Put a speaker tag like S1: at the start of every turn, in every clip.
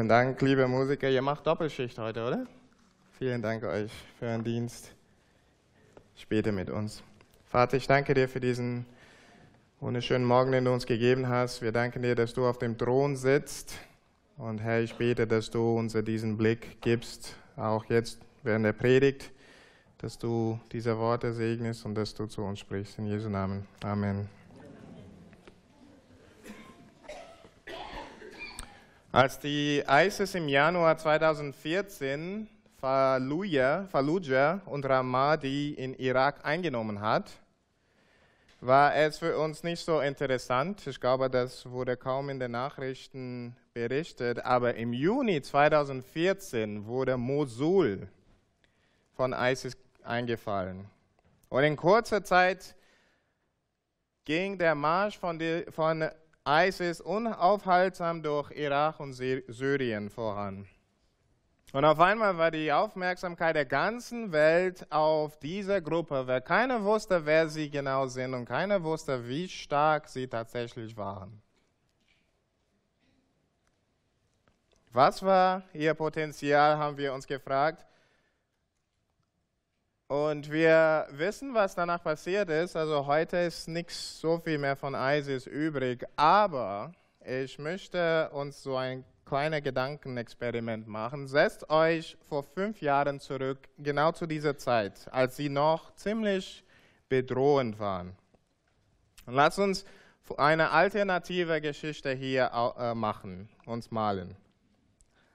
S1: Vielen Dank, liebe Musiker. Ihr macht Doppelschicht heute, oder? Vielen Dank euch für euren Dienst. Später mit uns. Vater, ich danke dir für diesen wunderschönen Morgen, den du uns gegeben hast. Wir danken dir, dass du auf dem Thron sitzt. Und Herr, ich bete, dass du uns diesen Blick gibst, auch jetzt während der Predigt, dass du diese Worte segnest und dass du zu uns sprichst. In Jesu Namen. Amen. Als die ISIS im Januar 2014 Fallujah, Fallujah und Ramadi in Irak eingenommen hat, war es für uns nicht so interessant. Ich glaube, das wurde kaum in den Nachrichten berichtet. Aber im Juni 2014 wurde Mosul von ISIS eingefallen. Und in kurzer Zeit ging der Marsch von, die, von ISIS unaufhaltsam durch Irak und Syrien voran. Und auf einmal war die Aufmerksamkeit der ganzen Welt auf diese Gruppe, weil keiner wusste, wer sie genau sind und keiner wusste, wie stark sie tatsächlich waren. Was war ihr Potenzial, haben wir uns gefragt. Und wir wissen, was danach passiert ist. Also heute ist nichts so viel mehr von ISIS übrig. Aber ich möchte uns so ein kleines Gedankenexperiment machen. Setzt euch vor fünf Jahren zurück, genau zu dieser Zeit, als sie noch ziemlich bedrohend waren. Und lasst uns eine alternative Geschichte hier äh, machen, uns malen.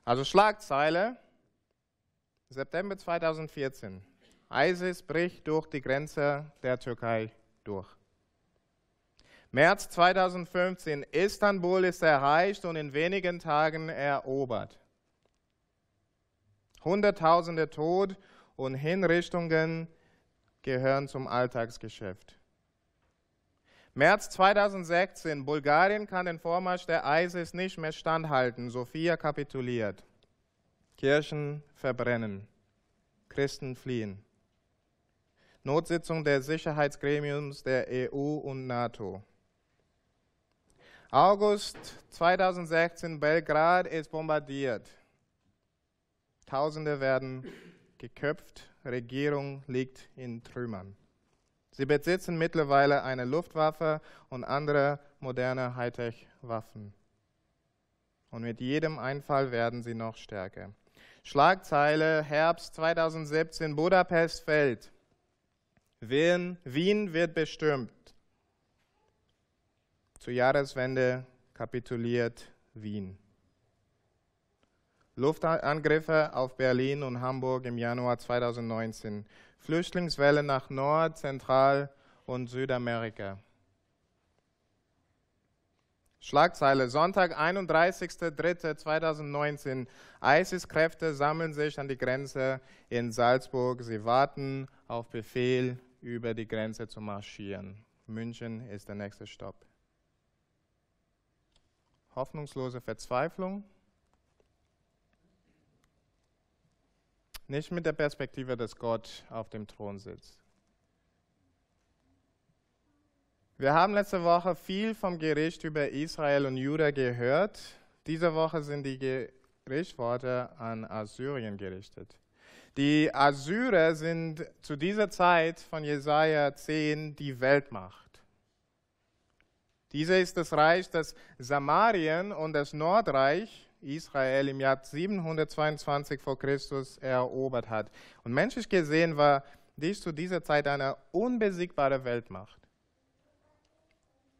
S1: Also Schlagzeile, September 2014. ISIS bricht durch die Grenze der Türkei durch. März 2015, Istanbul ist erreicht und in wenigen Tagen erobert. Hunderttausende tot und Hinrichtungen gehören zum Alltagsgeschäft. März 2016, Bulgarien kann den Vormarsch der ISIS nicht mehr standhalten. Sofia kapituliert. Kirchen verbrennen. Christen fliehen. Notsitzung der Sicherheitsgremiums der EU und NATO. August 2016, Belgrad ist bombardiert. Tausende werden geköpft, Regierung liegt in Trümmern. Sie besitzen mittlerweile eine Luftwaffe und andere moderne Hightech-Waffen. Und mit jedem Einfall werden sie noch stärker. Schlagzeile Herbst 2017, Budapest fällt. Wien, Wien wird bestürmt. Zur Jahreswende kapituliert Wien. Luftangriffe auf Berlin und Hamburg im Januar 2019. Flüchtlingswelle nach Nord-, Zentral- und Südamerika. Schlagzeile Sonntag, 31.03.2019. ISIS-Kräfte sammeln sich an die Grenze in Salzburg. Sie warten auf Befehl über die Grenze zu marschieren. München ist der nächste Stopp. Hoffnungslose Verzweiflung. Nicht mit der Perspektive, dass Gott auf dem Thron sitzt. Wir haben letzte Woche viel vom Gericht über Israel und Juda gehört. Diese Woche sind die Gerichtsworte an Assyrien gerichtet. Die Assyrer sind zu dieser Zeit von Jesaja 10 die Weltmacht. Dieser ist das Reich, das Samarien und das Nordreich Israel im Jahr 722 vor Christus erobert hat. Und menschlich gesehen war dies zu dieser Zeit eine unbesiegbare Weltmacht.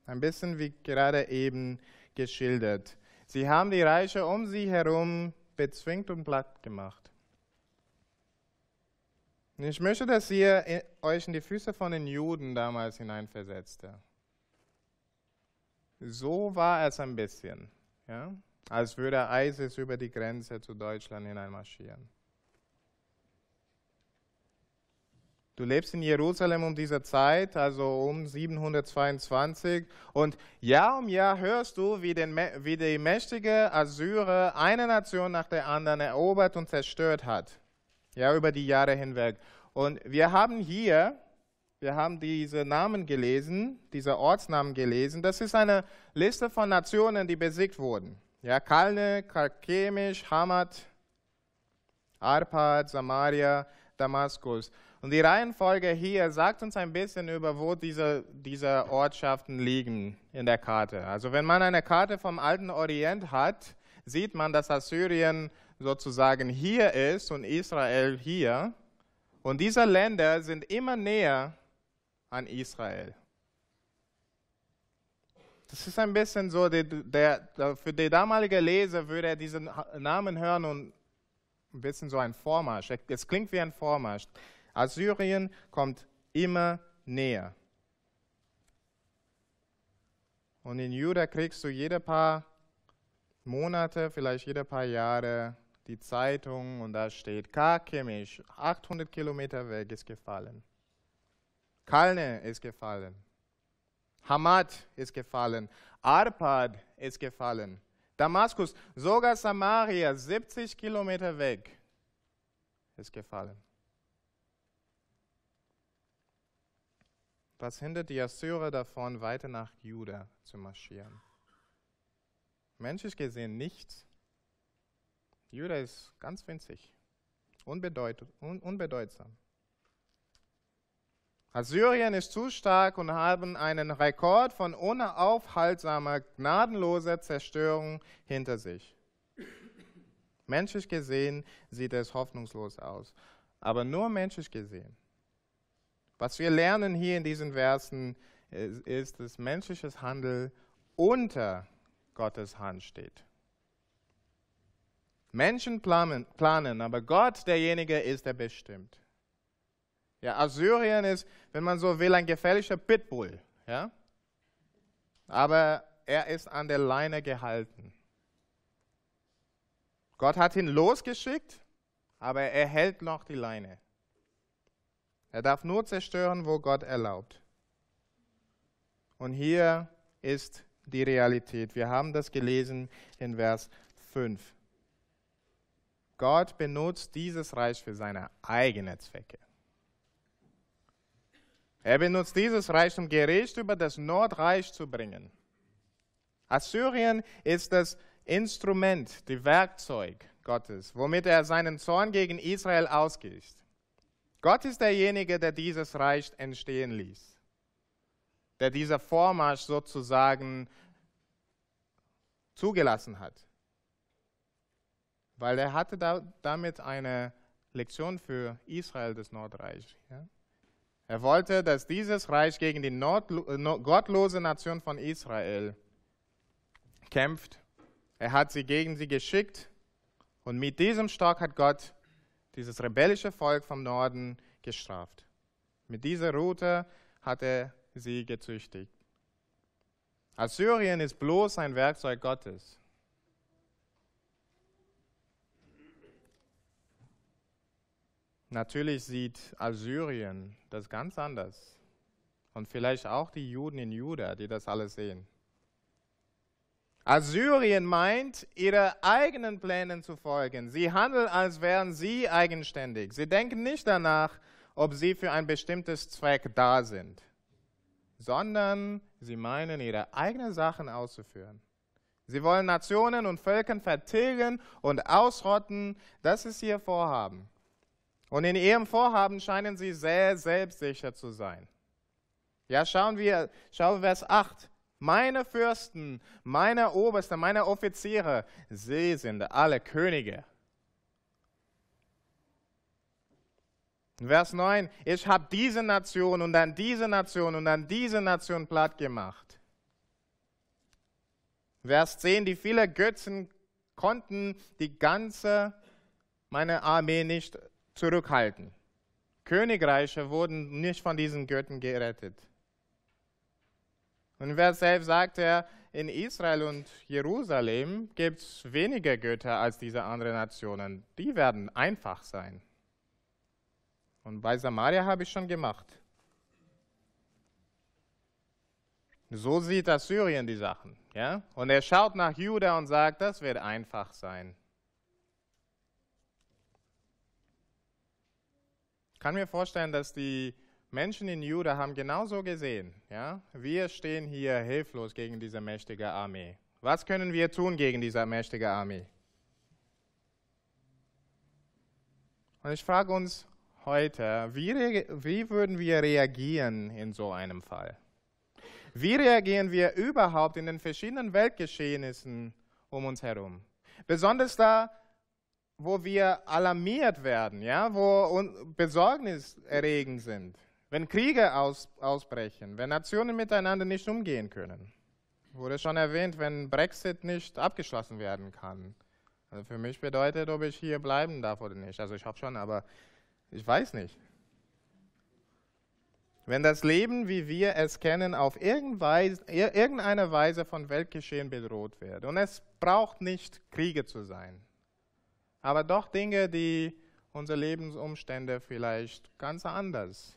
S1: Ein bisschen wie gerade eben geschildert. Sie haben die Reiche um sie herum bezwingt und platt gemacht. Ich möchte, dass ihr euch in die Füße von den Juden damals hineinversetzt. So war es ein bisschen, ja? als würde ISIS über die Grenze zu Deutschland hineinmarschieren. Du lebst in Jerusalem um diese Zeit, also um 722, und Jahr um Jahr hörst du, wie, den, wie die mächtige Assyrer eine Nation nach der anderen erobert und zerstört hat ja, über die Jahre hinweg. Und wir haben hier, wir haben diese Namen gelesen, diese Ortsnamen gelesen. Das ist eine Liste von Nationen, die besiegt wurden. Ja, Kalne, Karkemisch, Hamad, Arpad, Samaria, Damaskus. Und die Reihenfolge hier sagt uns ein bisschen über, wo diese, diese Ortschaften liegen in der Karte. Also wenn man eine Karte vom alten Orient hat, sieht man, dass Assyrien sozusagen hier ist und Israel hier. Und diese Länder sind immer näher an Israel. Das ist ein bisschen so, der, der, für die damalige Leser würde er diesen Namen hören und ein bisschen so ein Vormarsch. Es klingt wie ein Vormarsch. Assyrien kommt immer näher. Und in Juda kriegst du jede paar Monate, vielleicht jede paar Jahre die Zeitung und da steht Karkemisch, 800 Kilometer weg ist gefallen. Kalne ist gefallen. Hamad ist gefallen. Arpad ist gefallen. Damaskus, sogar Samaria, 70 Kilometer weg, ist gefallen. Was hindert die Assyrer davon, weiter nach Juda zu marschieren? Menschlich gesehen nichts. Juda ist ganz winzig, unbedeut unbedeutsam. Assyrien ist zu stark und haben einen Rekord von unaufhaltsamer, gnadenloser Zerstörung hinter sich. Menschlich gesehen sieht es hoffnungslos aus, aber nur menschlich gesehen. Was wir lernen hier in diesen Versen ist, dass menschliches Handeln unter Gottes Hand steht. Menschen planen, planen, aber Gott derjenige ist, der bestimmt. Ja, Assyrien ist, wenn man so will, ein gefährlicher Pitbull. Ja? Aber er ist an der Leine gehalten. Gott hat ihn losgeschickt, aber er hält noch die Leine. Er darf nur zerstören, wo Gott erlaubt. Und hier ist die Realität. Wir haben das gelesen in Vers 5. Gott benutzt dieses Reich für seine eigenen Zwecke. Er benutzt dieses Reich, um Gericht über das Nordreich zu bringen. Assyrien ist das Instrument, das Werkzeug Gottes, womit er seinen Zorn gegen Israel ausgießt. Gott ist derjenige, der dieses Reich entstehen ließ, der dieser Vormarsch sozusagen zugelassen hat, weil er hatte da, damit eine Lektion für Israel, das Nordreich. Ja? Er wollte, dass dieses Reich gegen die äh, gottlose Nation von Israel kämpft. Er hat sie gegen sie geschickt und mit diesem Stock hat Gott dieses rebellische Volk vom Norden gestraft. Mit dieser Route hat er sie gezüchtigt. Assyrien ist bloß ein Werkzeug Gottes. Natürlich sieht Assyrien das ganz anders. Und vielleicht auch die Juden in Juda, die das alles sehen. Assyrien meint, ihre eigenen Plänen zu folgen. Sie handeln, als wären sie eigenständig. Sie denken nicht danach, ob sie für ein bestimmtes Zweck da sind, sondern sie meinen, ihre eigenen Sachen auszuführen. Sie wollen Nationen und Völkern vertilgen und ausrotten. Das ist ihr Vorhaben. Und in ihrem Vorhaben scheinen sie sehr selbstsicher zu sein. Ja, schauen wir, schauen wir Vers 8. Meine Fürsten, meine Oberste, meine Offiziere, sie sind alle Könige. Vers 9, ich habe diese Nation und dann diese Nation und dann diese Nation platt gemacht. Vers 10, die vielen Götzen konnten die ganze meine Armee nicht zurückhalten. Königreiche wurden nicht von diesen Göttern gerettet. Und wer selbst sagt er, in Israel und Jerusalem gibt es weniger Götter als diese anderen Nationen. Die werden einfach sein. Und bei Samaria habe ich schon gemacht. So sieht Assyrien die Sachen. Ja? Und er schaut nach Juda und sagt, das wird einfach sein. Kann mir vorstellen, dass die Menschen in Juda haben genauso gesehen. Ja? Wir stehen hier hilflos gegen diese mächtige Armee. Was können wir tun gegen diese mächtige Armee? Und ich frage uns heute, wie, wie würden wir reagieren in so einem Fall? Wie reagieren wir überhaupt in den verschiedenen Weltgeschehnissen um uns herum? Besonders da, wo wir alarmiert werden, ja, wo besorgniserregend sind, wenn Kriege aus, ausbrechen, wenn Nationen miteinander nicht umgehen können. Wurde schon erwähnt, wenn Brexit nicht abgeschlossen werden kann. Also für mich bedeutet, ob ich hier bleiben darf oder nicht. Also ich hoffe schon, aber ich weiß nicht. Wenn das Leben, wie wir es kennen, auf irgendeine Weise von Weltgeschehen bedroht wird. Und es braucht nicht Kriege zu sein, aber doch Dinge, die unsere Lebensumstände vielleicht ganz anders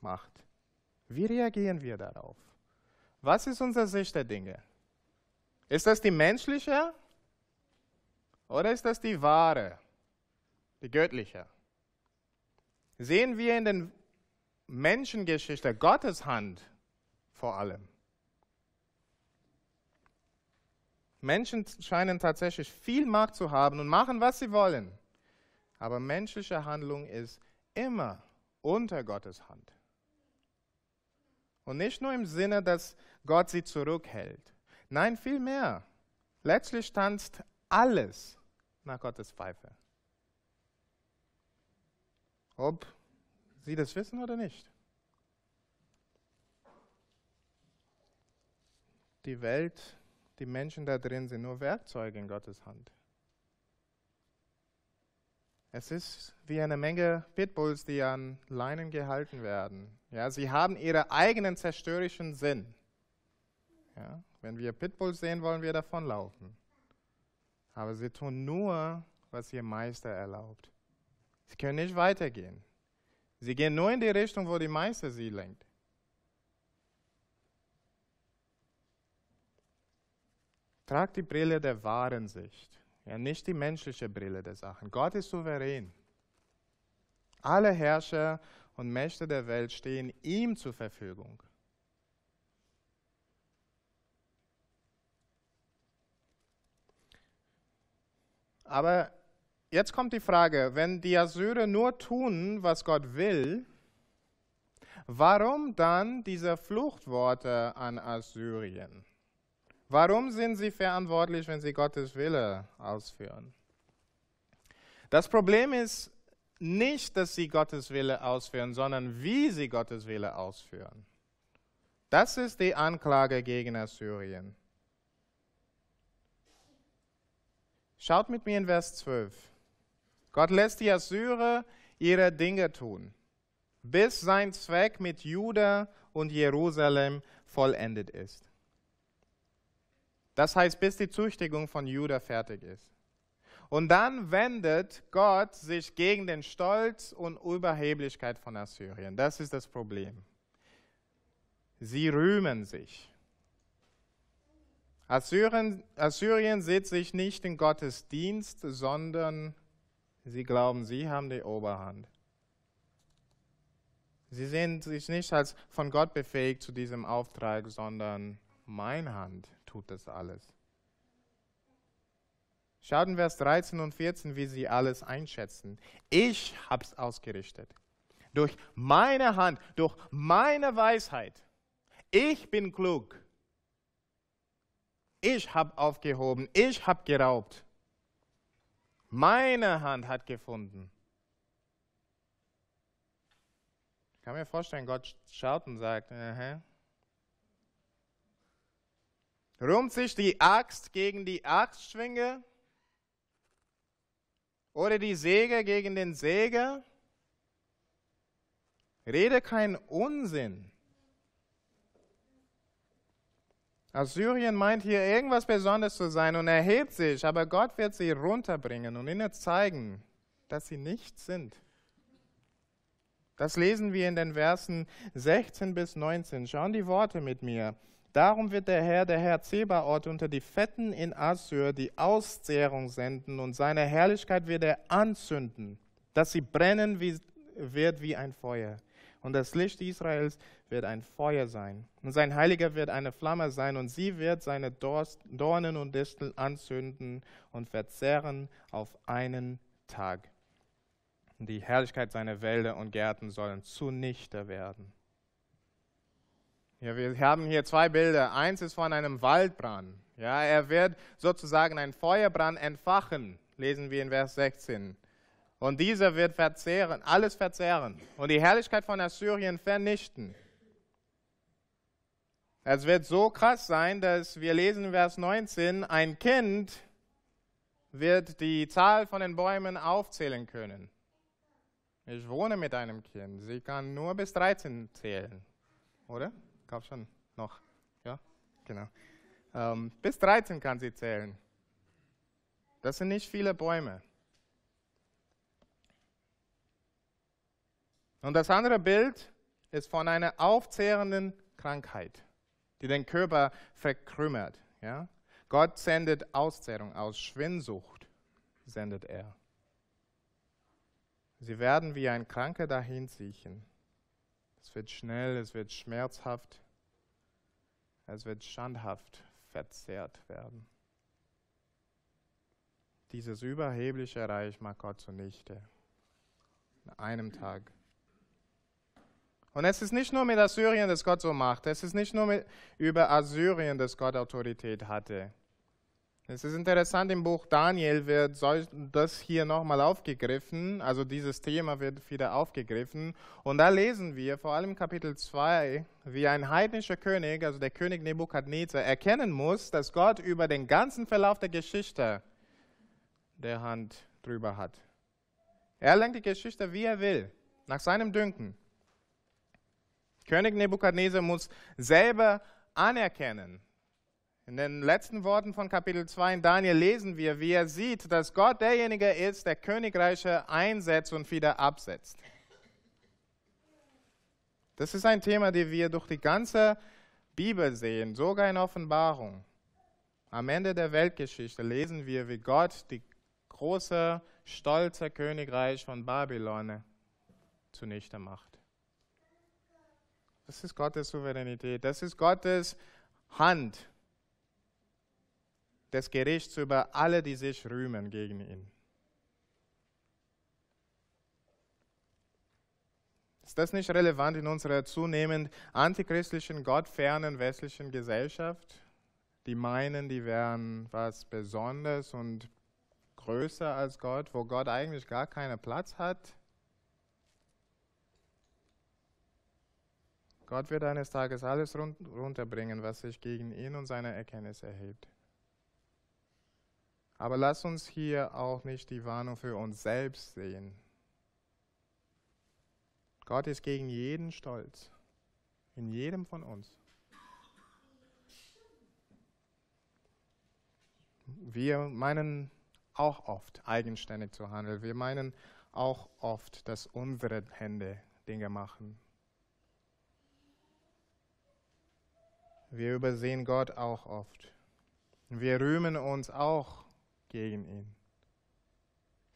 S1: macht. Wie reagieren wir darauf? Was ist unsere Sicht der Dinge? Ist das die menschliche oder ist das die wahre, die göttliche? Sehen wir in der Menschengeschichte Gottes Hand vor allem? Menschen scheinen tatsächlich viel Macht zu haben und machen, was sie wollen. Aber menschliche Handlung ist immer unter Gottes Hand. Und nicht nur im Sinne, dass Gott sie zurückhält. Nein, vielmehr. Letztlich tanzt alles nach Gottes Pfeife. Ob Sie das wissen oder nicht. Die Welt die Menschen da drin sind nur Werkzeuge in Gottes Hand. Es ist wie eine Menge Pitbulls, die an Leinen gehalten werden. Ja, sie haben ihren eigenen zerstörerischen Sinn. Ja, wenn wir Pitbulls sehen, wollen wir davonlaufen. Aber sie tun nur, was ihr Meister erlaubt. Sie können nicht weitergehen. Sie gehen nur in die Richtung, wo die Meister sie lenkt. Trag die Brille der wahren Sicht, ja, nicht die menschliche Brille der Sachen. Gott ist souverän. Alle Herrscher und Mächte der Welt stehen ihm zur Verfügung. Aber jetzt kommt die Frage, wenn die Assyrer nur tun, was Gott will, warum dann diese Fluchtworte an Assyrien? Warum sind sie verantwortlich, wenn sie Gottes Wille ausführen? Das Problem ist nicht, dass sie Gottes Wille ausführen, sondern wie sie Gottes Wille ausführen. Das ist die Anklage gegen Assyrien. Schaut mit mir in Vers 12. Gott lässt die Assyrer ihre Dinge tun, bis sein Zweck mit Juda und Jerusalem vollendet ist. Das heißt, bis die Züchtigung von Juda fertig ist. Und dann wendet Gott sich gegen den Stolz und Überheblichkeit von Assyrien. Das ist das Problem. Sie rühmen sich. Assyrien, Assyrien sieht sich nicht in Gottes Dienst, sondern sie glauben, sie haben die Oberhand. Sie sehen sich nicht als von Gott befähigt zu diesem Auftrag, sondern meine Hand tut das alles. Schaut in Vers 13 und 14, wie sie alles einschätzen. Ich habe es ausgerichtet. Durch meine Hand, durch meine Weisheit. Ich bin klug. Ich habe aufgehoben. Ich habe geraubt. Meine Hand hat gefunden. Ich kann mir vorstellen, Gott schaut und sagt, uh -huh, Rühmt sich die Axt gegen die Axtschwinge oder die Säge gegen den Säger? Rede kein Unsinn. Assyrien meint hier irgendwas Besonderes zu sein und erhebt sich, aber Gott wird sie runterbringen und ihnen zeigen, dass sie nichts sind. Das lesen wir in den Versen 16 bis 19. Schauen die Worte mit mir. Darum wird der Herr, der Herr Zebaoth, unter die Fetten in Assur die Auszehrung senden und seine Herrlichkeit wird er anzünden, dass sie brennen wie, wird wie ein Feuer. Und das Licht Israels wird ein Feuer sein. Und sein Heiliger wird eine Flamme sein. Und sie wird seine Dornen und Disteln anzünden und verzehren auf einen Tag. Und die Herrlichkeit seiner Wälder und Gärten sollen zunichte werden. Ja, wir haben hier zwei Bilder. Eins ist von einem Waldbrand. Ja, er wird sozusagen einen Feuerbrand entfachen, lesen wir in Vers 16. Und dieser wird verzehren, alles verzehren und die Herrlichkeit von Assyrien vernichten. Es wird so krass sein, dass wir lesen in Vers 19, ein Kind wird die Zahl von den Bäumen aufzählen können. Ich wohne mit einem Kind. Sie kann nur bis 13 zählen. Oder? Gab schon noch. Ja, genau. Ähm, bis 13 kann sie zählen. Das sind nicht viele Bäume. Und das andere Bild ist von einer aufzehrenden Krankheit, die den Körper verkrümmert. Ja? Gott sendet Auszehrung aus, Schwindsucht sendet er. Sie werden wie ein Kranker dahin siechen. Es wird schnell, es wird schmerzhaft, es wird schandhaft verzehrt werden. Dieses überhebliche Reich macht Gott zunichte. In einem Tag. Und es ist nicht nur mit Assyrien, dass Gott so macht. Es ist nicht nur mit, über Assyrien, dass Gott Autorität hatte. Es ist interessant, im Buch Daniel wird das hier nochmal aufgegriffen, also dieses Thema wird wieder aufgegriffen. Und da lesen wir, vor allem Kapitel 2, wie ein heidnischer König, also der König Nebukadnezar, erkennen muss, dass Gott über den ganzen Verlauf der Geschichte der Hand drüber hat. Er lenkt die Geschichte, wie er will, nach seinem Dünken. König Nebukadnezar muss selber anerkennen, in den letzten Worten von Kapitel 2 in Daniel lesen wir, wie er sieht, dass Gott derjenige ist, der Königreiche einsetzt und wieder absetzt. Das ist ein Thema, das wir durch die ganze Bibel sehen, sogar in Offenbarung. Am Ende der Weltgeschichte lesen wir, wie Gott die große, stolze Königreich von Babylon zunichte macht. Das ist Gottes Souveränität, das ist Gottes Hand, des Gerichts über alle, die sich rühmen gegen ihn. Ist das nicht relevant in unserer zunehmend antichristlichen, gottfernen westlichen Gesellschaft, die meinen, die wären was Besonderes und größer als Gott, wo Gott eigentlich gar keinen Platz hat? Gott wird eines Tages alles runterbringen, was sich gegen ihn und seine Erkenntnis erhebt. Aber lass uns hier auch nicht die Warnung für uns selbst sehen. Gott ist gegen jeden Stolz, in jedem von uns. Wir meinen auch oft eigenständig zu handeln. Wir meinen auch oft, dass unsere Hände Dinge machen. Wir übersehen Gott auch oft. Wir rühmen uns auch gegen ihn.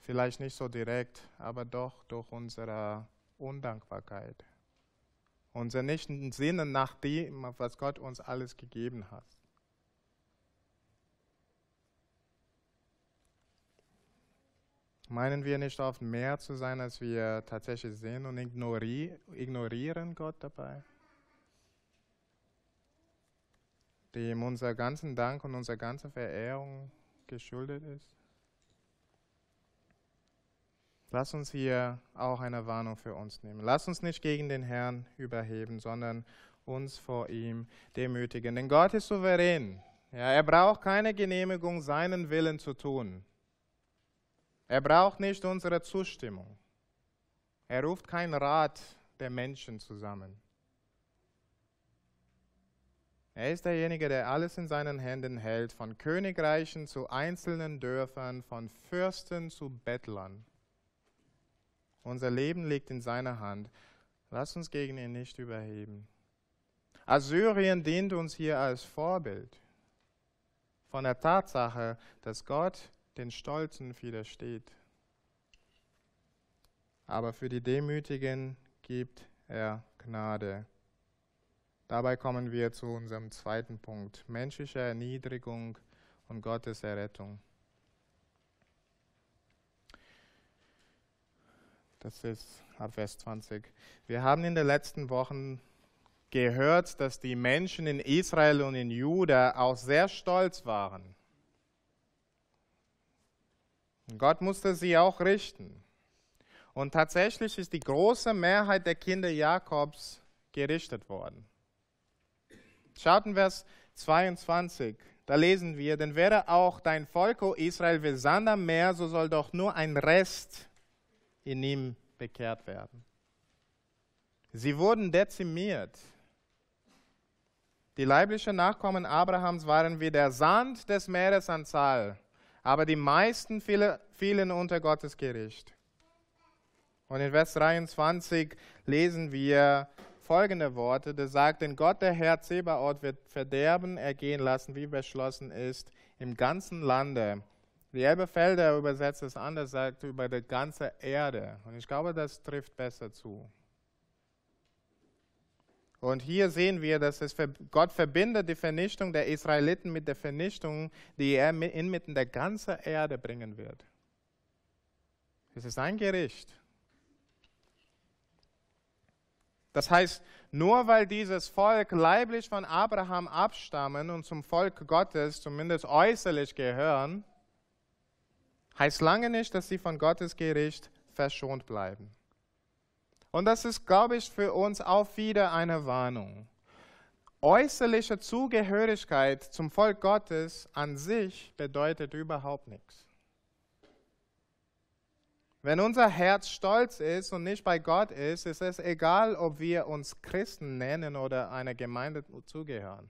S1: Vielleicht nicht so direkt, aber doch durch unsere Undankbarkeit. Unser nicht Sinnen nach dem, was Gott uns alles gegeben hat. Meinen wir nicht oft mehr zu sein, als wir tatsächlich sind und ignorieren Gott dabei? Dem unser ganzen Dank und unsere ganze Verehrung geschuldet ist? Lass uns hier auch eine Warnung für uns nehmen. Lass uns nicht gegen den Herrn überheben, sondern uns vor ihm demütigen. Denn Gott ist souverän. Ja, er braucht keine Genehmigung, seinen Willen zu tun. Er braucht nicht unsere Zustimmung. Er ruft keinen Rat der Menschen zusammen. Er ist derjenige, der alles in seinen Händen hält, von Königreichen zu einzelnen Dörfern, von Fürsten zu Bettlern. Unser Leben liegt in seiner Hand. Lass uns gegen ihn nicht überheben. Assyrien dient uns hier als Vorbild von der Tatsache, dass Gott den Stolzen widersteht. Aber für die Demütigen gibt er Gnade. Dabei kommen wir zu unserem zweiten Punkt, menschliche Erniedrigung und Gottes Errettung. Das ist ab Vers 20. Wir haben in den letzten Wochen gehört, dass die Menschen in Israel und in Juda auch sehr stolz waren. Gott musste sie auch richten. Und tatsächlich ist die große Mehrheit der Kinder Jakobs gerichtet worden. Schaut in Vers 22, da lesen wir, denn wäre auch dein Volk, o Israel, wie Sand am Meer, so soll doch nur ein Rest in ihm bekehrt werden. Sie wurden dezimiert. Die leiblichen Nachkommen Abrahams waren wie der Sand des Meeres an Zahl, aber die meisten fielen unter Gottes Gericht. Und in Vers 23 lesen wir folgende Worte, der sagt, denn Gott, der Herr Zebaoth, wird Verderben ergehen lassen, wie beschlossen ist, im ganzen Lande. Die Elbefelder übersetzt es anders, sagt über die ganze Erde. Und ich glaube, das trifft besser zu. Und hier sehen wir, dass es Gott verbindet die Vernichtung der Israeliten mit der Vernichtung, die er inmitten der ganzen Erde bringen wird. Es ist ein Gericht. Das heißt, nur weil dieses Volk leiblich von Abraham abstammen und zum Volk Gottes zumindest äußerlich gehören, heißt lange nicht, dass sie von Gottes Gericht verschont bleiben. Und das ist, glaube ich, für uns auch wieder eine Warnung. Äußerliche Zugehörigkeit zum Volk Gottes an sich bedeutet überhaupt nichts. Wenn unser Herz stolz ist und nicht bei Gott ist, ist es egal, ob wir uns Christen nennen oder einer Gemeinde zugehören.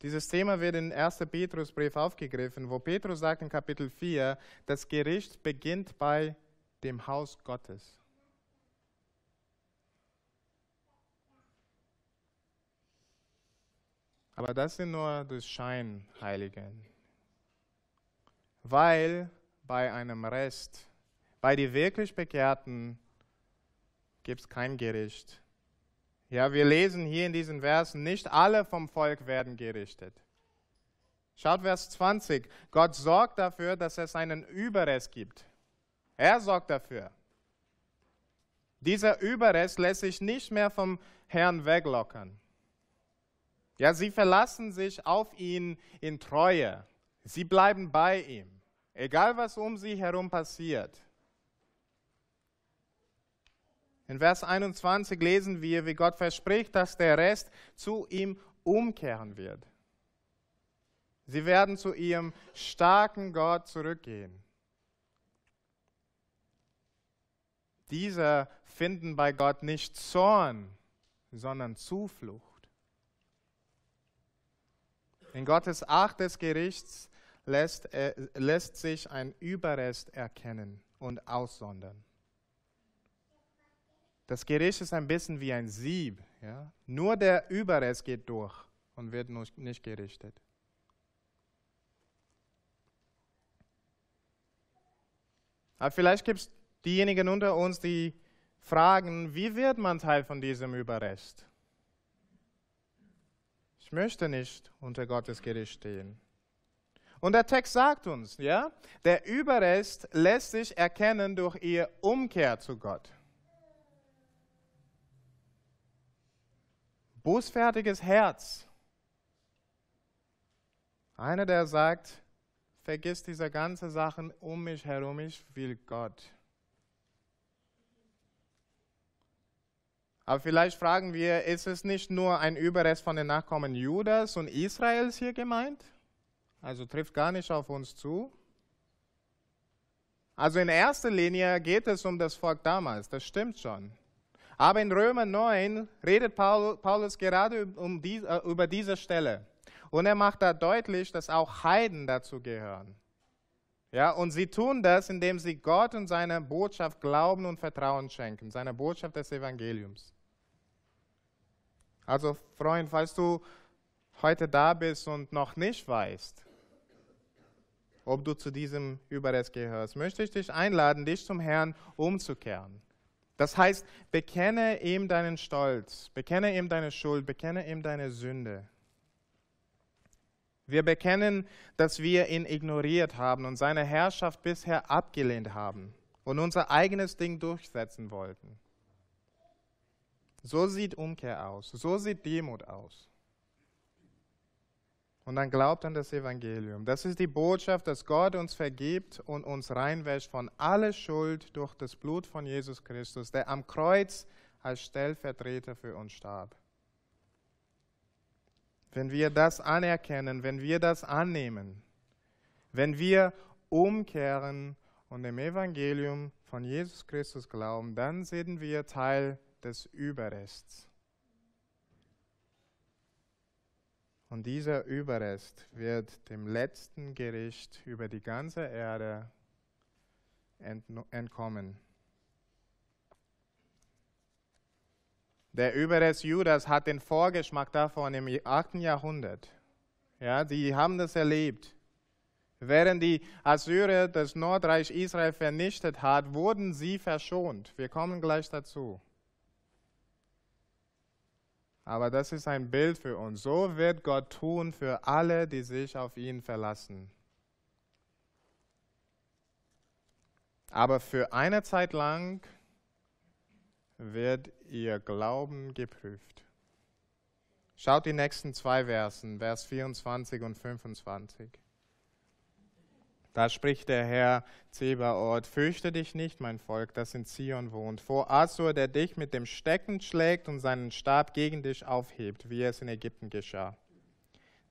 S1: Dieses Thema wird in 1. Petrusbrief aufgegriffen, wo Petrus sagt in Kapitel 4, das Gericht beginnt bei dem Haus Gottes. Aber das sind nur die Scheinheiligen. Weil bei einem Rest. Bei den wirklich Bekehrten gibt es kein Gericht. Ja, wir lesen hier in diesen Versen, nicht alle vom Volk werden gerichtet. Schaut Vers 20. Gott sorgt dafür, dass es einen Überrest gibt. Er sorgt dafür. Dieser Überrest lässt sich nicht mehr vom Herrn weglockern. Ja, sie verlassen sich auf ihn in Treue. Sie bleiben bei ihm. Egal was um sie herum passiert. In Vers 21 lesen wir, wie Gott verspricht, dass der Rest zu ihm umkehren wird. Sie werden zu ihrem starken Gott zurückgehen. Diese finden bei Gott nicht Zorn, sondern Zuflucht. In Gottes Acht des Gerichts lässt, äh, lässt sich ein Überrest erkennen und aussondern. Das Gericht ist ein bisschen wie ein Sieb. Ja? Nur der Überrest geht durch und wird nicht gerichtet. Aber vielleicht gibt es diejenigen unter uns, die fragen, wie wird man Teil von diesem Überrest? Ich möchte nicht unter Gottes Gericht stehen. Und der Text sagt uns, ja, der Überrest lässt sich erkennen durch ihr Umkehr zu Gott. Bußfertiges Herz. Einer, der sagt, vergiss diese ganzen Sachen um mich herum, ich will Gott. Aber vielleicht fragen wir, ist es nicht nur ein Überrest von den Nachkommen Judas und Israels hier gemeint? Also trifft gar nicht auf uns zu. Also in erster Linie geht es um das Volk damals, das stimmt schon. Aber in Römer 9 redet Paulus gerade äh, über diese Stelle. Und er macht da deutlich, dass auch Heiden dazu gehören. Ja, und sie tun das, indem sie Gott und seiner Botschaft Glauben und Vertrauen schenken, seiner Botschaft des Evangeliums. Also, Freund, falls du heute da bist und noch nicht weißt, ob du zu diesem Überrest gehörst, möchte ich dich einladen, dich zum Herrn umzukehren. Das heißt, bekenne ihm deinen Stolz, bekenne ihm deine Schuld, bekenne ihm deine Sünde. Wir bekennen, dass wir ihn ignoriert haben und seine Herrschaft bisher abgelehnt haben und unser eigenes Ding durchsetzen wollten. So sieht Umkehr aus, so sieht Demut aus. Und dann glaubt an das Evangelium. Das ist die Botschaft, dass Gott uns vergibt und uns reinwäscht von aller Schuld durch das Blut von Jesus Christus, der am Kreuz als Stellvertreter für uns starb. Wenn wir das anerkennen, wenn wir das annehmen, wenn wir umkehren und dem Evangelium von Jesus Christus glauben, dann sind wir Teil des Überrests. Und dieser Überrest wird dem letzten Gericht über die ganze Erde entkommen. Der Überrest Judas hat den Vorgeschmack davon im 8. Jahrhundert. Ja, die haben das erlebt. Während die Assyrer das Nordreich Israel vernichtet hat, wurden sie verschont. Wir kommen gleich dazu. Aber das ist ein Bild für uns. So wird Gott tun für alle, die sich auf ihn verlassen. Aber für eine Zeit lang wird ihr Glauben geprüft. Schaut die nächsten zwei Versen, Vers 24 und 25. Da spricht der Herr Zebaoth, fürchte dich nicht, mein Volk, das in Zion wohnt, vor Assur, der dich mit dem Stecken schlägt und seinen Stab gegen dich aufhebt, wie es in Ägypten geschah.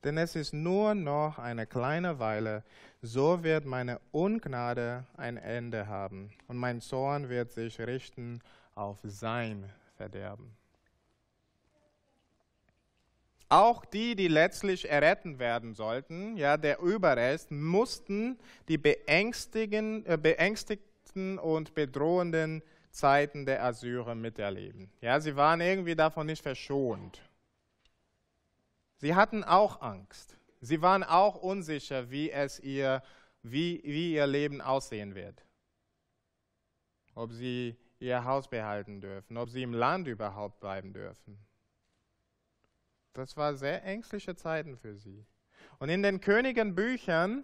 S1: Denn es ist nur noch eine kleine Weile, so wird meine Ungnade ein Ende haben, und mein Zorn wird sich richten auf sein Verderben. Auch die, die letztlich erretten werden sollten, ja, der Überrest, mussten die beängstigen, äh, beängstigten und bedrohenden Zeiten der Assyrer miterleben. Ja, sie waren irgendwie davon nicht verschont. Sie hatten auch Angst. Sie waren auch unsicher, wie es ihr, wie, wie ihr Leben aussehen wird. Ob sie ihr Haus behalten dürfen, ob sie im Land überhaupt bleiben dürfen. Das war sehr ängstliche Zeiten für sie. Und in den Königenbüchern,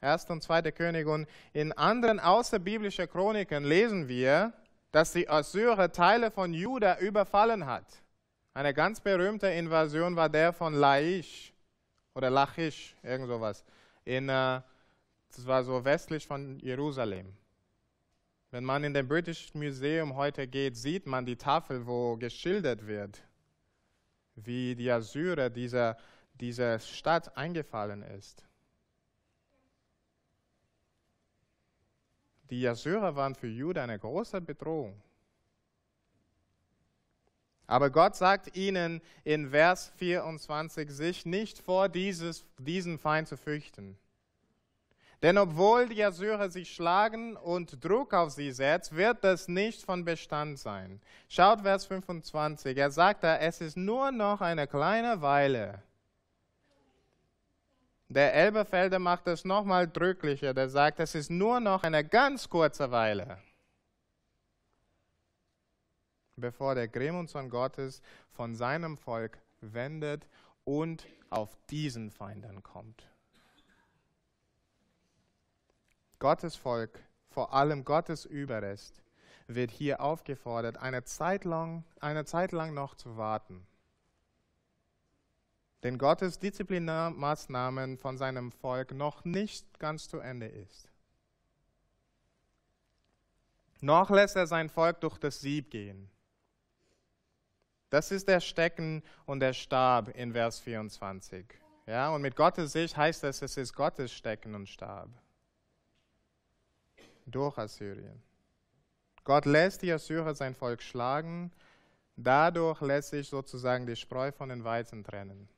S1: 1. und 2. König und in anderen außerbiblischen Chroniken lesen wir, dass die Assyrer Teile von Juda überfallen hat. Eine ganz berühmte Invasion war der von Laish oder Lachish, irgend sowas. In, äh, das war so westlich von Jerusalem. Wenn man in dem British Museum heute geht, sieht man die Tafel, wo geschildert wird, wie die Assyrer dieser, dieser Stadt eingefallen ist. Die Assyrer waren für Juda eine große Bedrohung. Aber Gott sagt ihnen in Vers 24, sich nicht vor dieses, diesen Feind zu fürchten. Denn obwohl die Assyrer sie schlagen und Druck auf sie setzt, wird das nicht von Bestand sein. Schaut Vers 25. Er sagt da, es ist nur noch eine kleine Weile. Der Elberfelder macht es nochmal drücklicher. Der sagt, es ist nur noch eine ganz kurze Weile, bevor der Grimm Gottes von seinem Volk wendet und auf diesen Feinden kommt. Gottes Volk, vor allem Gottes Überrest, wird hier aufgefordert, eine Zeit lang, eine Zeit lang noch zu warten. Denn Gottes Disziplinarmaßnahmen von seinem Volk noch nicht ganz zu Ende ist. Noch lässt er sein Volk durch das Sieb gehen. Das ist der Stecken und der Stab in Vers 24. Ja, und mit Gottes Sicht heißt das, es ist Gottes Stecken und Stab durch Assyrien. Gott lässt die Assyrer sein Volk schlagen, dadurch lässt sich sozusagen die Spreu von den Weizen trennen.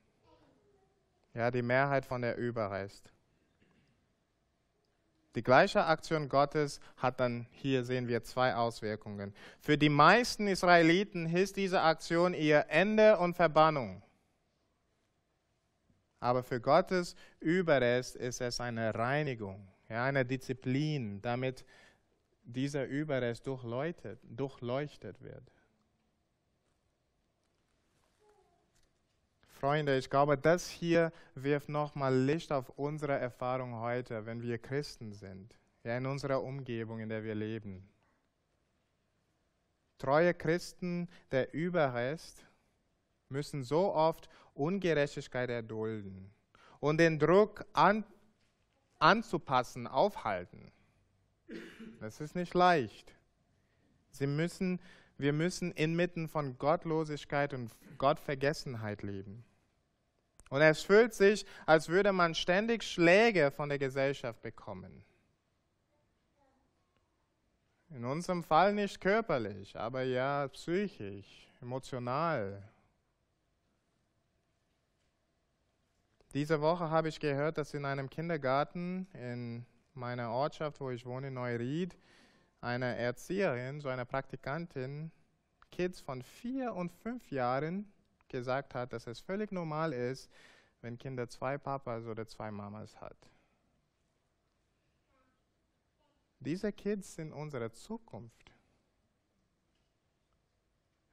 S1: Ja, die Mehrheit von der Überrest. Die gleiche Aktion Gottes hat dann, hier sehen wir zwei Auswirkungen. Für die meisten Israeliten ist diese Aktion ihr Ende und Verbannung. Aber für Gottes Überrest ist es eine Reinigung ja, eine Disziplin, damit dieser Überrest durchleuchtet, durchleuchtet wird. Freunde, ich glaube, das hier wirft nochmal Licht auf unsere Erfahrung heute, wenn wir Christen sind, ja, in unserer Umgebung, in der wir leben. Treue Christen, der Überrest, müssen so oft Ungerechtigkeit erdulden und den Druck an, anzupassen aufhalten. Das ist nicht leicht. Sie müssen, wir müssen inmitten von Gottlosigkeit und Gottvergessenheit leben. Und es fühlt sich, als würde man ständig Schläge von der Gesellschaft bekommen. In unserem Fall nicht körperlich, aber ja psychisch, emotional. Diese Woche habe ich gehört, dass in einem Kindergarten in meiner Ortschaft, wo ich wohne, in Neuried, eine Erzieherin, so eine Praktikantin, Kids von vier und fünf Jahren gesagt hat, dass es völlig normal ist, wenn Kinder zwei Papas oder zwei Mamas hat. Diese Kids sind unsere Zukunft.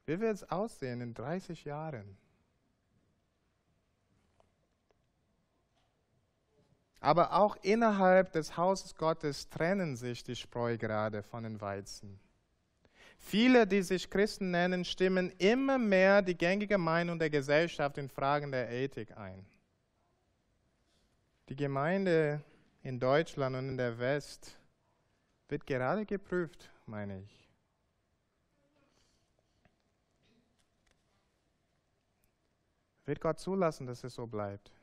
S1: Wie wird es aussehen in 30 Jahren? Aber auch innerhalb des Hauses Gottes trennen sich die Spreu gerade von den Weizen. Viele, die sich Christen nennen, stimmen immer mehr die gängige Meinung der Gesellschaft in Fragen der Ethik ein. Die Gemeinde in Deutschland und in der West wird gerade geprüft, meine ich. Wird Gott zulassen, dass es so bleibt?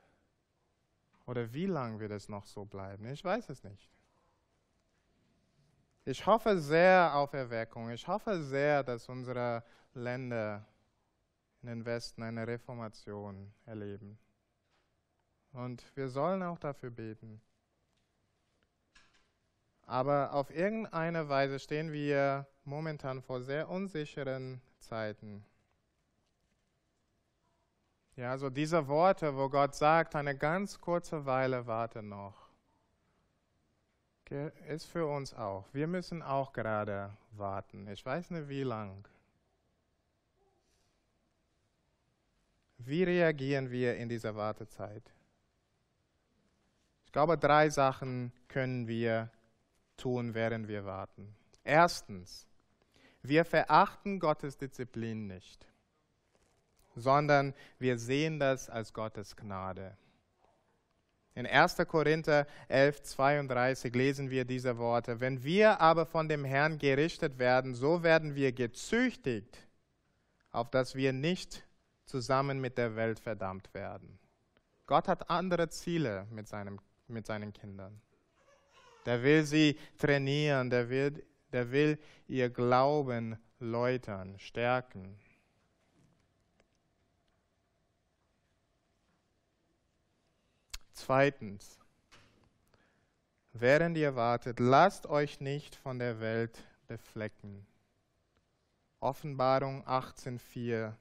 S1: Oder wie lange wird es noch so bleiben? Ich weiß es nicht. Ich hoffe sehr auf Erweckung. Ich hoffe sehr, dass unsere Länder in den Westen eine Reformation erleben. Und wir sollen auch dafür beten. Aber auf irgendeine Weise stehen wir momentan vor sehr unsicheren Zeiten. Ja, so diese Worte, wo Gott sagt, eine ganz kurze Weile warte noch ist für uns auch. Wir müssen auch gerade warten. Ich weiß nicht wie lang. Wie reagieren wir in dieser Wartezeit? Ich glaube, drei Sachen können wir tun, während wir warten. Erstens, wir verachten Gottes Disziplin nicht, sondern wir sehen das als Gottes Gnade. In 1. Korinther 11, 32 lesen wir diese Worte. Wenn wir aber von dem Herrn gerichtet werden, so werden wir gezüchtigt, auf dass wir nicht zusammen mit der Welt verdammt werden. Gott hat andere Ziele mit, seinem, mit seinen Kindern. Der will sie trainieren, der will, der will ihr Glauben läutern, stärken. Zweitens, während ihr wartet, lasst euch nicht von der Welt beflecken. Offenbarung 18.4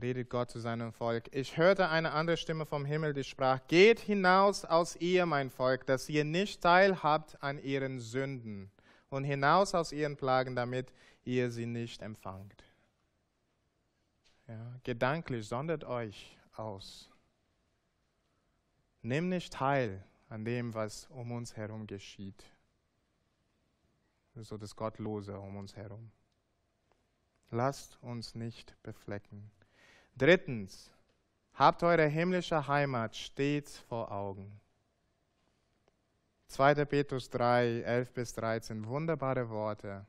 S1: redet Gott zu seinem Volk. Ich hörte eine andere Stimme vom Himmel, die sprach, geht hinaus aus ihr, mein Volk, dass ihr nicht teilhabt an ihren Sünden und hinaus aus ihren Plagen, damit ihr sie nicht empfangt. Ja, gedanklich sondert euch aus. Nimm nicht teil an dem, was um uns herum geschieht. So das Gottlose um uns herum. Lasst uns nicht beflecken. Drittens, habt eure himmlische Heimat stets vor Augen. 2. Petrus 3, 11 bis 13, wunderbare Worte.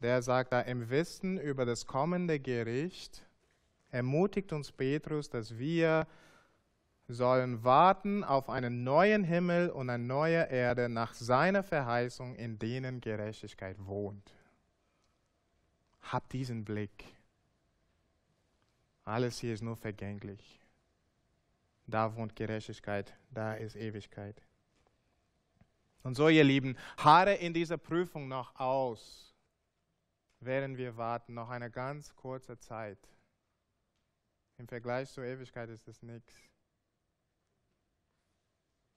S1: Der sagt da, im Wissen über das kommende Gericht ermutigt uns Petrus, dass wir sollen warten auf einen neuen Himmel und eine neue Erde nach seiner Verheißung, in denen Gerechtigkeit wohnt. Habt diesen Blick. Alles hier ist nur vergänglich. Da wohnt Gerechtigkeit, da ist Ewigkeit. Und so, ihr Lieben, harre in dieser Prüfung noch aus, während wir warten, noch eine ganz kurze Zeit. Im Vergleich zur Ewigkeit ist es nichts.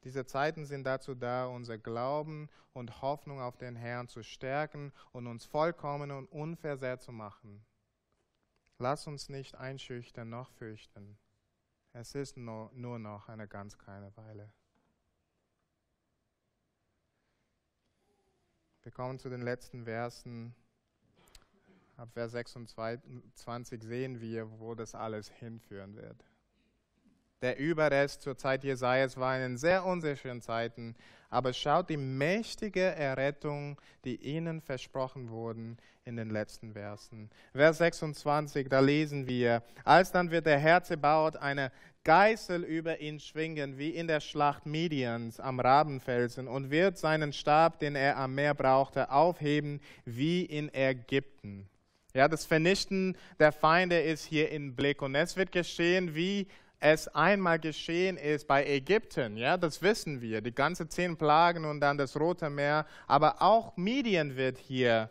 S1: Diese Zeiten sind dazu da, unser Glauben und Hoffnung auf den Herrn zu stärken und uns vollkommen und unversehrt zu machen. Lass uns nicht einschüchtern noch fürchten. Es ist nur, nur noch eine ganz kleine Weile. Wir kommen zu den letzten Versen. Ab Vers 26 sehen wir, wo das alles hinführen wird. Der Überrest zur Zeit Jesajas war in sehr unsicheren Zeiten, aber schaut die mächtige Errettung, die ihnen versprochen wurde in den letzten Versen. Vers 26, da lesen wir, alsdann wird der Herr Zebaoth eine Geißel über ihn schwingen, wie in der Schlacht Midians am Rabenfelsen, und wird seinen Stab, den er am Meer brauchte, aufheben, wie in Ägypten. Ja, das Vernichten der Feinde ist hier im Blick. Und es wird geschehen, wie es einmal geschehen ist bei Ägypten, ja, das wissen wir, die ganze zehn Plagen und dann das Rote Meer, aber auch Medien wird hier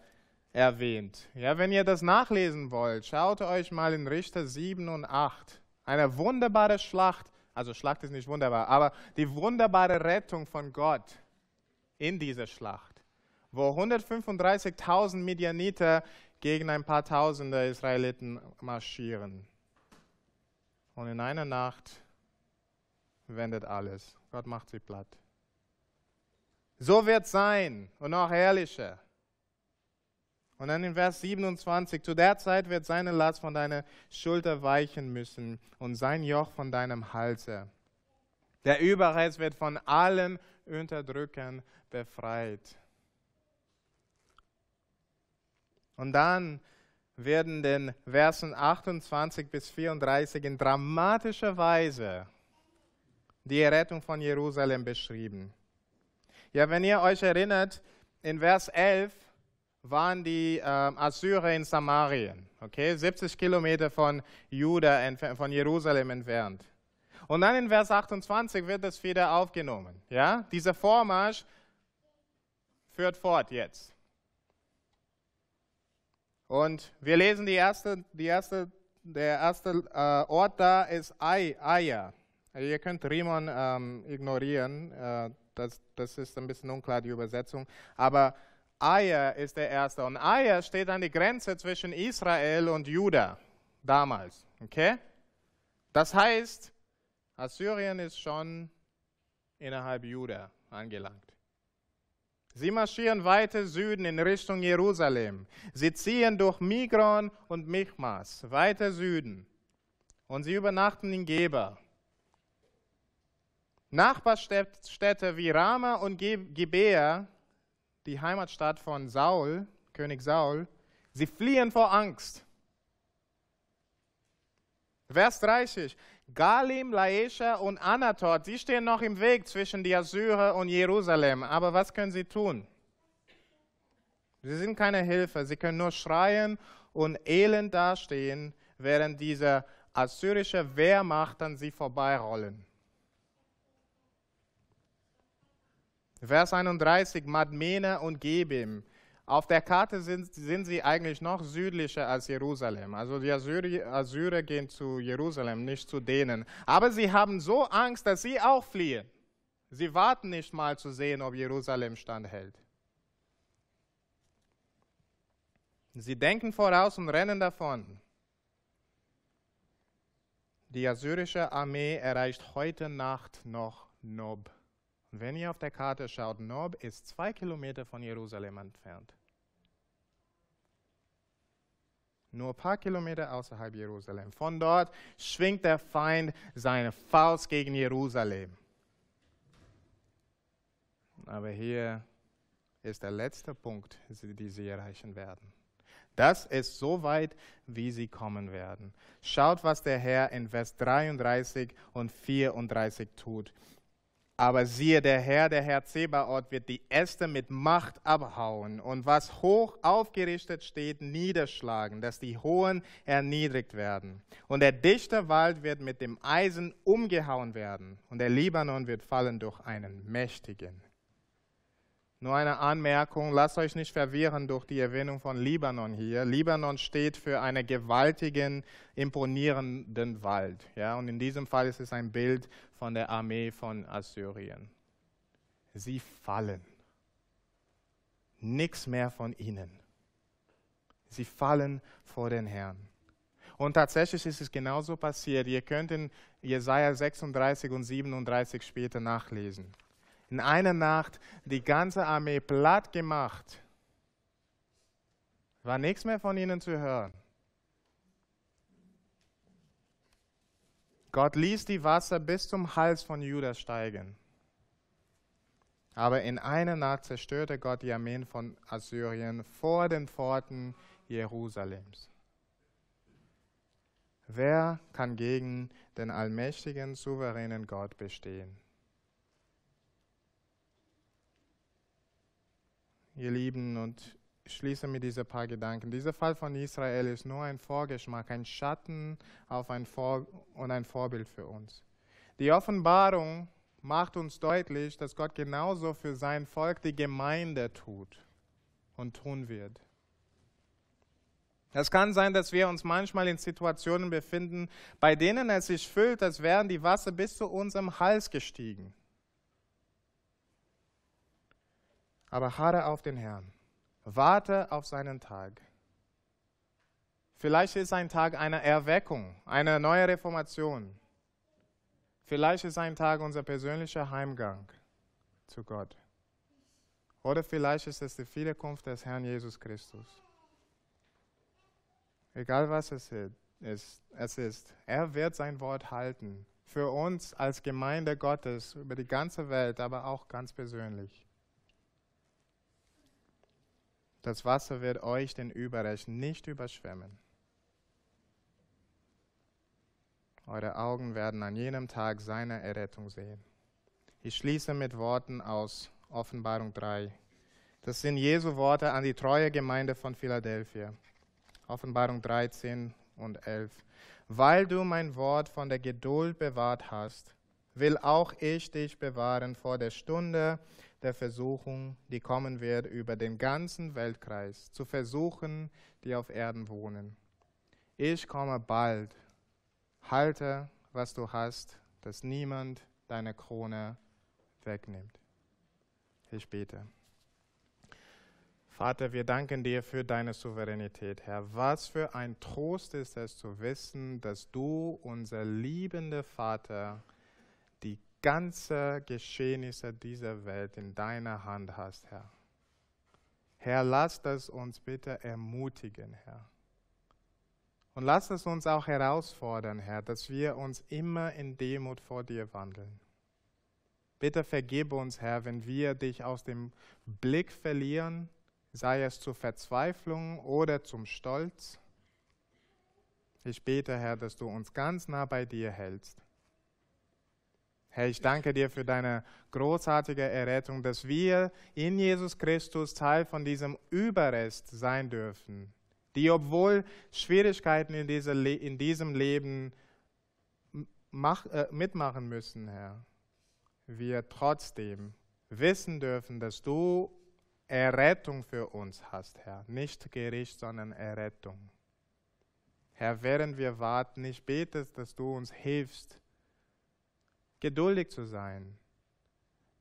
S1: erwähnt. Ja, wenn ihr das nachlesen wollt, schaut euch mal in Richter 7 und 8. Eine wunderbare Schlacht, also Schlacht ist nicht wunderbar, aber die wunderbare Rettung von Gott in dieser Schlacht, wo 135.000 Midianiter gegen ein paar Tausende Israeliten marschieren. Und in einer Nacht wendet alles. Gott macht sie platt. So wird es sein und noch herrlicher. Und dann in Vers 27, zu der Zeit wird seine Last von deiner Schulter weichen müssen und sein Joch von deinem Halse. Der Überrest wird von allem Unterdrücken befreit. Und dann werden den Versen 28 bis 34 in dramatischer Weise die Errettung von Jerusalem beschrieben. Ja, wenn ihr euch erinnert, in Vers 11 waren die äh, Assyrer in Samarien, okay, 70 Kilometer von Juda, von Jerusalem entfernt. Und dann in Vers 28 wird es wieder aufgenommen. Ja, dieser Vormarsch führt fort jetzt. Und wir lesen die erste, die erste, der erste äh, Ort da ist Ai, Aya. Also ihr könnt Rimon ähm, ignorieren, äh, das, das ist ein bisschen unklar, die Übersetzung. Aber Aya ist der erste. Und Aya steht an der Grenze zwischen Israel und Juda damals. Okay? Das heißt, Assyrien ist schon innerhalb Juda angelangt. Sie marschieren weiter Süden in Richtung Jerusalem. Sie ziehen durch Migron und Michmas weiter Süden. Und sie übernachten in Geber. Nachbarstädte wie Rama und Gibea, die Heimatstadt von Saul, König Saul, sie fliehen vor Angst. Vers 30. Galim, Laesha und Anatot, sie stehen noch im Weg zwischen die Assyrer und Jerusalem. Aber was können sie tun? Sie sind keine Hilfe. Sie können nur schreien und elend dastehen, während diese assyrische Wehrmacht an sie vorbeirollen. Vers 31, Madmena und Gebim. Auf der Karte sind, sind sie eigentlich noch südlicher als Jerusalem. Also die Assyri, Assyrer gehen zu Jerusalem, nicht zu denen. Aber sie haben so Angst, dass sie auch fliehen. Sie warten nicht mal zu sehen, ob Jerusalem standhält. Sie denken voraus und rennen davon. Die assyrische Armee erreicht heute Nacht noch Nob. Wenn ihr auf der Karte schaut, Nob ist zwei Kilometer von Jerusalem entfernt. Nur ein paar Kilometer außerhalb Jerusalem. Von dort schwingt der Feind seine Faust gegen Jerusalem. Aber hier ist der letzte Punkt, den sie erreichen werden. Das ist so weit, wie sie kommen werden. Schaut, was der Herr in Vers 33 und 34 tut. Aber siehe, der Herr, der Herr Zebaoth, wird die Äste mit Macht abhauen und was hoch aufgerichtet steht, niederschlagen, dass die Hohen erniedrigt werden. Und der dichte Wald wird mit dem Eisen umgehauen werden und der Libanon wird fallen durch einen Mächtigen. Nur eine Anmerkung, lasst euch nicht verwirren durch die Erwähnung von Libanon hier. Libanon steht für einen gewaltigen, imponierenden Wald. Ja? Und in diesem Fall ist es ein Bild von der Armee von Assyrien. Sie fallen. Nichts mehr von ihnen. Sie fallen vor den Herrn. Und tatsächlich ist es genauso passiert. Ihr könnt in Jesaja 36 und 37 später nachlesen. In einer Nacht die ganze Armee platt gemacht. War nichts mehr von ihnen zu hören. Gott ließ die Wasser bis zum Hals von Judas steigen. Aber in einer Nacht zerstörte Gott die Armeen von Assyrien vor den Pforten Jerusalems. Wer kann gegen den allmächtigen, souveränen Gott bestehen? Ihr Lieben, und ich schließe mit diesen paar Gedanken. Dieser Fall von Israel ist nur ein Vorgeschmack, ein Schatten auf ein Vor und ein Vorbild für uns. Die Offenbarung macht uns deutlich, dass Gott genauso für sein Volk die Gemeinde tut und tun wird. Es kann sein, dass wir uns manchmal in Situationen befinden, bei denen es sich fühlt, als wären die Wasser bis zu unserem Hals gestiegen. Aber harre auf den Herrn. Warte auf seinen Tag. Vielleicht ist ein Tag einer Erweckung, einer neuen Reformation. Vielleicht ist ein Tag unser persönlicher Heimgang zu Gott. Oder vielleicht ist es die Wiederkunft des Herrn Jesus Christus. Egal was es ist, es ist, er wird sein Wort halten. Für uns als Gemeinde Gottes über die ganze Welt, aber auch ganz persönlich. Das Wasser wird euch den Überrest nicht überschwemmen. Eure Augen werden an jenem Tag seine Errettung sehen. Ich schließe mit Worten aus Offenbarung 3. Das sind Jesu Worte an die treue Gemeinde von Philadelphia. Offenbarung 13 und 11. Weil du mein Wort von der Geduld bewahrt hast, will auch ich dich bewahren vor der Stunde, der Versuchung, die kommen wird über den ganzen Weltkreis, zu versuchen, die auf Erden wohnen. Ich komme bald. Halte, was du hast, dass niemand deine Krone wegnimmt. Ich bete. Vater, wir danken dir für deine Souveränität, Herr. Was für ein Trost ist es zu wissen, dass du, unser liebender Vater, ganze Geschehnisse dieser Welt in deiner Hand hast, Herr. Herr, lass das uns bitte ermutigen, Herr. Und lass es uns auch herausfordern, Herr, dass wir uns immer in Demut vor dir wandeln. Bitte vergib uns, Herr, wenn wir dich aus dem Blick verlieren, sei es zur Verzweiflung oder zum Stolz. Ich bete, Herr, dass du uns ganz nah bei dir hältst Herr, ich danke dir für deine großartige Errettung, dass wir in Jesus Christus Teil von diesem Überrest sein dürfen, die obwohl Schwierigkeiten in, diese, in diesem Leben mach, äh, mitmachen müssen, Herr, wir trotzdem wissen dürfen, dass du Errettung für uns hast, Herr. Nicht Gericht, sondern Errettung. Herr, während wir warten, ich bete, dass du uns hilfst, geduldig zu sein,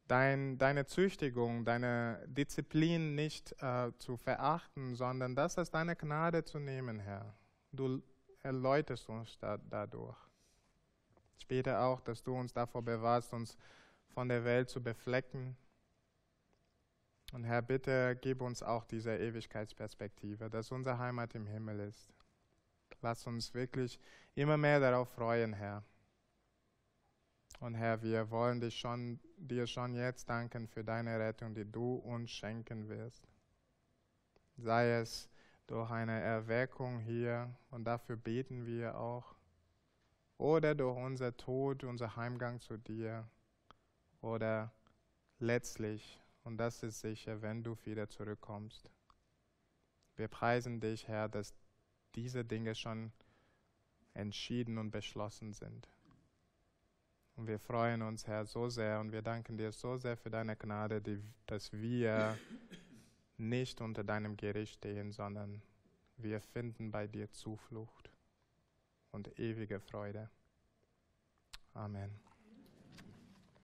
S1: dein, deine Züchtigung, deine Disziplin nicht äh, zu verachten, sondern das als deine Gnade zu nehmen, Herr. Du erläuterst uns da, dadurch. Später auch, dass du uns davor bewahrst, uns von der Welt zu beflecken. Und Herr, bitte gib uns auch diese Ewigkeitsperspektive, dass unsere Heimat im Himmel ist. Lass uns wirklich immer mehr darauf freuen, Herr. Und Herr, wir wollen dich schon, dir schon jetzt danken für deine Rettung, die du uns schenken wirst. Sei es durch eine Erweckung hier und dafür beten wir auch. Oder durch unser Tod, unser Heimgang zu dir. Oder letztlich, und das ist sicher, wenn du wieder zurückkommst. Wir preisen dich, Herr, dass diese Dinge schon entschieden und beschlossen sind. Und wir freuen uns, Herr, so sehr und wir danken dir so sehr für deine Gnade, die, dass wir nicht unter deinem Gericht stehen, sondern wir finden bei dir Zuflucht und ewige Freude. Amen.